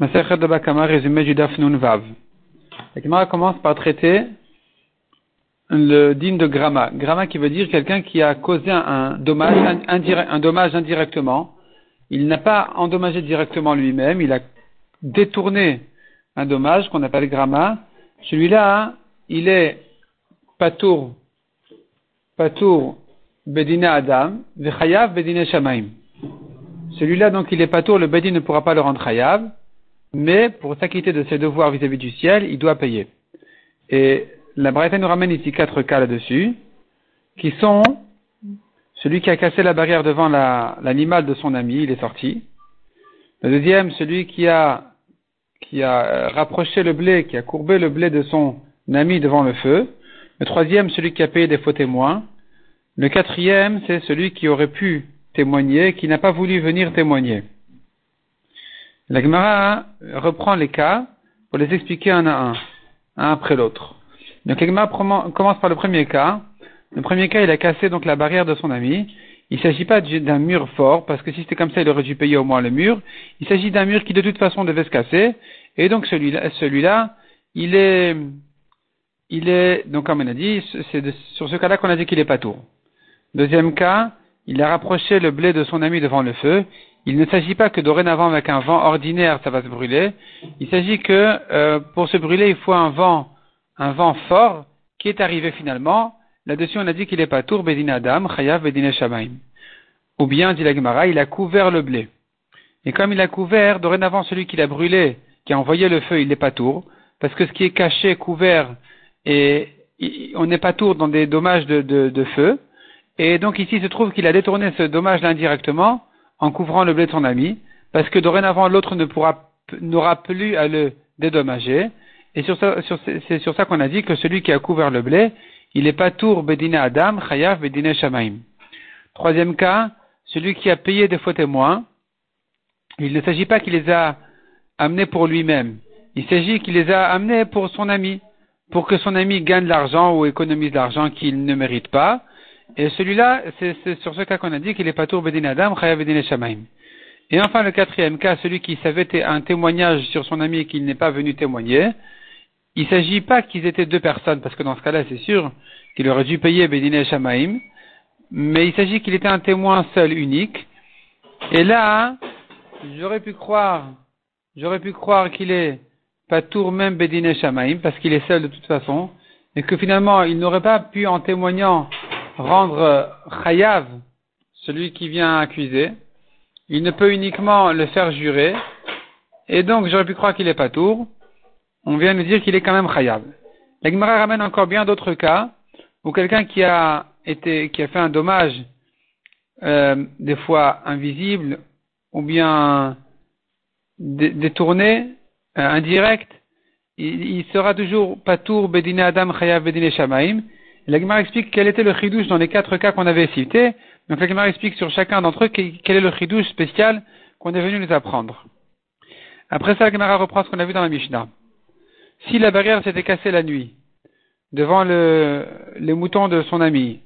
Maserhet de Bakama, résumé du Dafnun Vav. La Gemara commence par traiter le dîme de Grama. Grama qui veut dire quelqu'un qui a causé un dommage, un dommage indirectement. Il n'a pas endommagé directement lui-même, il a détourné un dommage qu'on appelle Grama. Celui-là, il est Patour, Patour Bedina Adam, Vechayav Bedine Shamaim. Celui-là, donc, il est Patour, le Bedin ne pourra pas le rendre Chayav mais pour s'acquitter de ses devoirs vis-à-vis du ciel, il doit payer. Et la Braïta nous ramène ici quatre cas là-dessus, qui sont celui qui a cassé la barrière devant l'animal de son ami, il est sorti. Le deuxième, celui qui a, qui a euh, rapproché le blé, qui a courbé le blé de son ami devant le feu. Le troisième, celui qui a payé des faux témoins. Le quatrième, c'est celui qui aurait pu témoigner, qui n'a pas voulu venir témoigner. La Gemara reprend les cas pour les expliquer un à un, un après l'autre. Donc la Gemara commence par le premier cas. Le premier cas, il a cassé donc la barrière de son ami. Il ne s'agit pas d'un mur fort, parce que si c'était comme ça, il aurait dû payer au moins le mur. Il s'agit d'un mur qui de toute façon devait se casser. Et donc celui-là, il est, il est, donc comme on a dit, c'est sur ce cas-là qu'on a dit qu'il est pas tour. Deuxième cas, il a rapproché le blé de son ami devant le feu. Il ne s'agit pas que dorénavant avec un vent ordinaire ça va se brûler. Il s'agit que euh, pour se brûler il faut un vent, un vent fort qui est arrivé finalement. Là-dessus on a dit qu'il est pas tour bedin adam chayav bedin shamaim. Ou bien dit la Gemara, il a couvert le blé. Et comme il a couvert, dorénavant celui qui l'a brûlé, qui a envoyé le feu, il n'est pas tour, parce que ce qui est caché, couvert, et on n'est pas tour dans des dommages de feu. Et donc ici il se trouve qu'il a détourné ce dommage indirectement en couvrant le blé de son ami, parce que dorénavant l'autre ne pourra n'aura plus à le dédommager. Et c'est sur ça qu'on a dit que celui qui a couvert le blé, il n'est pas tour bedine Adam, chayav bedine Shamaim. Troisième cas, celui qui a payé des faux témoins, il ne s'agit pas qu'il les a amenés pour lui-même. Il s'agit qu'il les a amenés pour son ami, pour que son ami gagne l'argent ou économise l'argent qu'il ne mérite pas, et celui-là, c'est sur ce cas qu'on a dit qu'il est pas tour bedin adam, bedin shamaim. Et enfin, le quatrième cas, celui qui savait un témoignage sur son ami et qu'il n'est pas venu témoigner, il ne s'agit pas qu'ils étaient deux personnes, parce que dans ce cas-là, c'est sûr qu'il aurait dû payer bedin shamaim, mais il s'agit qu'il était un témoin seul, unique. Et là, j'aurais pu croire, j'aurais pu croire qu'il est pas tour même bedin shamaim, parce qu'il est seul de toute façon, et que finalement, il n'aurait pas pu, en témoignant, rendre chayav celui qui vient accuser. Il ne peut uniquement le faire jurer. Et donc, j'aurais pu croire qu'il est pas tour. On vient nous dire qu'il est quand même chayav. La Gemara ramène encore bien d'autres cas où quelqu'un qui a été, qui a fait un dommage, euh, des fois invisible, ou bien détourné, euh, indirect, il, sera toujours patour bedine adam chayav bedine shamaim, la Gemara explique quel était le chidouche dans les quatre cas qu'on avait cités. Donc la Gemara explique sur chacun d'entre eux quel est le chidouche spécial qu'on est venu nous apprendre. Après ça, la Gemara reprend ce qu'on a vu dans la Mishnah. Si la barrière s'était cassée la nuit, devant le, les moutons de son ami,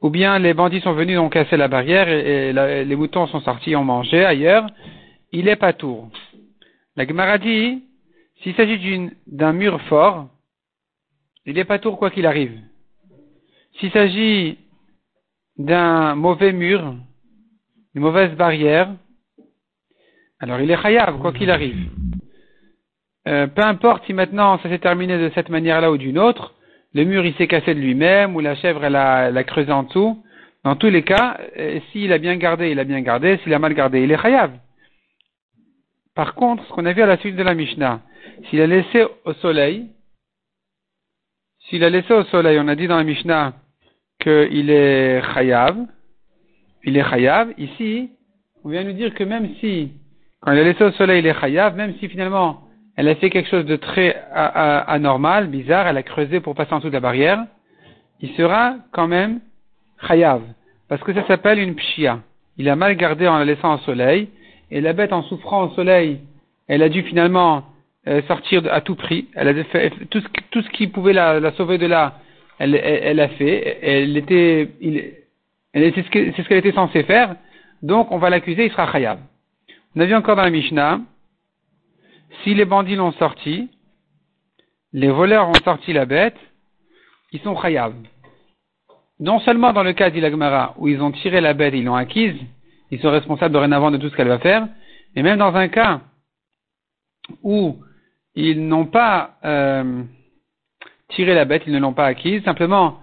ou bien les bandits sont venus ont cassé la barrière et, les moutons sont sortis ont mangé ailleurs, il est pas tour. La Gemara dit, s'il s'agit d'un mur fort, il est pas tour quoi qu'il arrive. S'il s'agit d'un mauvais mur, une mauvaise barrière, alors il est chayav, quoi qu'il arrive. Euh, peu importe si maintenant ça s'est terminé de cette manière-là ou d'une autre, le mur il s'est cassé de lui-même ou la chèvre elle a, creusé en dessous. Dans tous les cas, euh, s'il a bien gardé, il a bien gardé. S'il a mal gardé, il est chayav. Par contre, ce qu'on a vu à la suite de la Mishnah, s'il a laissé au soleil, s'il a laissé au soleil, on a dit dans la Mishnah, qu'il est chayav, il est chayav. Ici, on vient nous dire que même si, quand il a laissé au soleil, il est chayav, même si finalement, elle a fait quelque chose de très anormal, bizarre, elle a creusé pour passer en dessous de la barrière, il sera quand même chayav. Parce que ça s'appelle une pshia. Il a mal gardé en la laissant au soleil, et la bête en souffrant au soleil, elle a dû finalement euh, sortir à tout prix. Elle a fait tout ce, tout ce qui pouvait la, la sauver de là, elle, elle, a fait, elle était, elle, c'est ce qu'elle était censée faire, donc on va l'accuser, il sera khayab. On a vu encore dans la Mishnah si les bandits l'ont sorti, les voleurs ont sorti la bête, ils sont chayav. Non seulement dans le cas d'Ilagmara, où ils ont tiré la bête et ils l'ont acquise, ils sont responsables dorénavant de tout ce qu'elle va faire, mais même dans un cas où ils n'ont pas euh, tiré la bête, ils ne l'ont pas acquise, simplement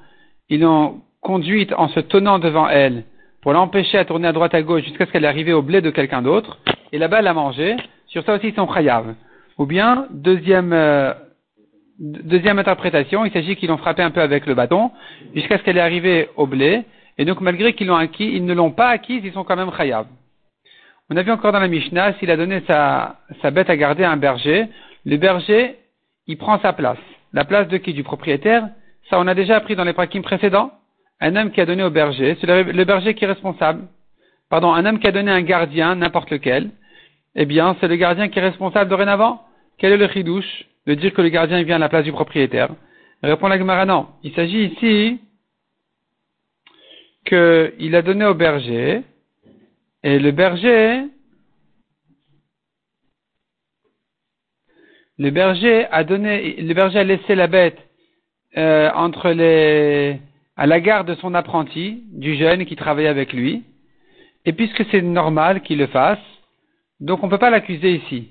ils l'ont conduite en se tenant devant elle pour l'empêcher à tourner à droite à gauche jusqu'à ce qu'elle arrive au blé de quelqu'un d'autre, et là-bas elle a mangé, sur ça aussi ils sont chayav. Ou bien, deuxième, euh, deuxième interprétation, il s'agit qu'ils l'ont frappé un peu avec le bâton, jusqu'à ce qu'elle est arrivée au blé, et donc malgré qu'ils l'ont acquis, ils ne l'ont pas acquise, ils sont quand même chayav. On a vu encore dans la Mishnah, s'il a donné sa, sa bête à garder à un berger, le berger, il prend sa place. La place de qui Du propriétaire? Ça, on a déjà appris dans les prakim précédents. Un homme qui a donné au berger, c'est le, berger qui est responsable. Pardon, un homme qui a donné un gardien, n'importe lequel, eh bien, c'est le gardien qui est responsable dorénavant. Quel est le chidouche de dire que le gardien vient à la place du propriétaire? Répond la Gemara, non. Il s'agit ici qu'il a donné au berger, et le berger, le berger a laissé la bête euh, entre les, à la garde de son apprenti, du jeune qui travaillait avec lui. Et puisque c'est normal qu'il le fasse, donc on ne peut pas l'accuser ici.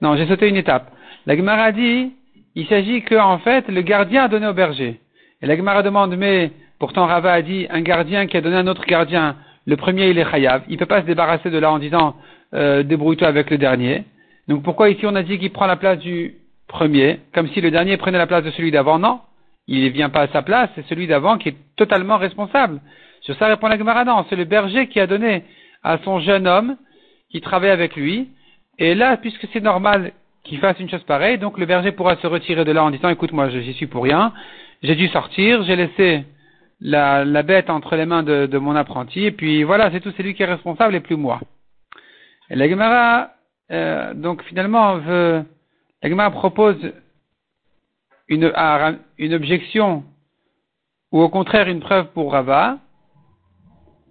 Non, j'ai sauté une étape. La Gemara dit, il s'agit que en fait le gardien a donné au berger. Et la Gemara demande, mais pourtant Rava a dit, un gardien qui a donné à un autre gardien, le premier il est chayav, il ne peut pas se débarrasser de là en disant, euh, débrouille-toi avec le dernier. Donc pourquoi ici on a dit qu'il prend la place du premier, comme si le dernier prenait la place de celui d'avant? Non, il ne vient pas à sa place, c'est celui d'avant qui est totalement responsable. Sur ça répond la Gemara, non, c'est le berger qui a donné à son jeune homme qui travaille avec lui. Et là, puisque c'est normal qu'il fasse une chose pareille, donc le berger pourra se retirer de là en disant, écoute, moi, j'y suis pour rien, j'ai dû sortir, j'ai laissé la, bête entre les mains de, de mon apprenti, et puis voilà, c'est tout, c'est lui qui est responsable et plus moi. La Gemara, euh, donc finalement, veut, la Gemara propose une, une objection ou au contraire une preuve pour Rava,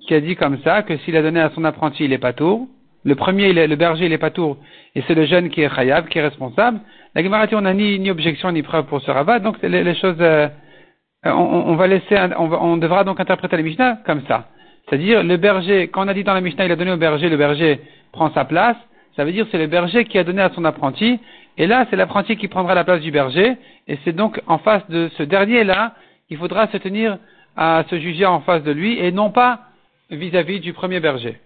qui a dit comme ça que s'il a donné à son apprenti, il est pas tour. Le premier, le berger, il est pas tour, et c'est le jeune qui est chayav, qui est responsable. La Gemara on n'a ni, ni objection ni preuve pour ce Rava, donc les, les choses, euh, on, on, va laisser, on, on, devra donc interpréter la Mishnah comme ça. C'est-à-dire, le berger, quand on a dit dans la Mishnah, il a donné au berger, le berger prend sa place, ça veut dire c'est le berger qui a donné à son apprenti, et là, c'est l'apprenti qui prendra la place du berger, et c'est donc en face de ce dernier-là qu'il faudra se tenir à se juger en face de lui, et non pas vis-à-vis -vis du premier berger.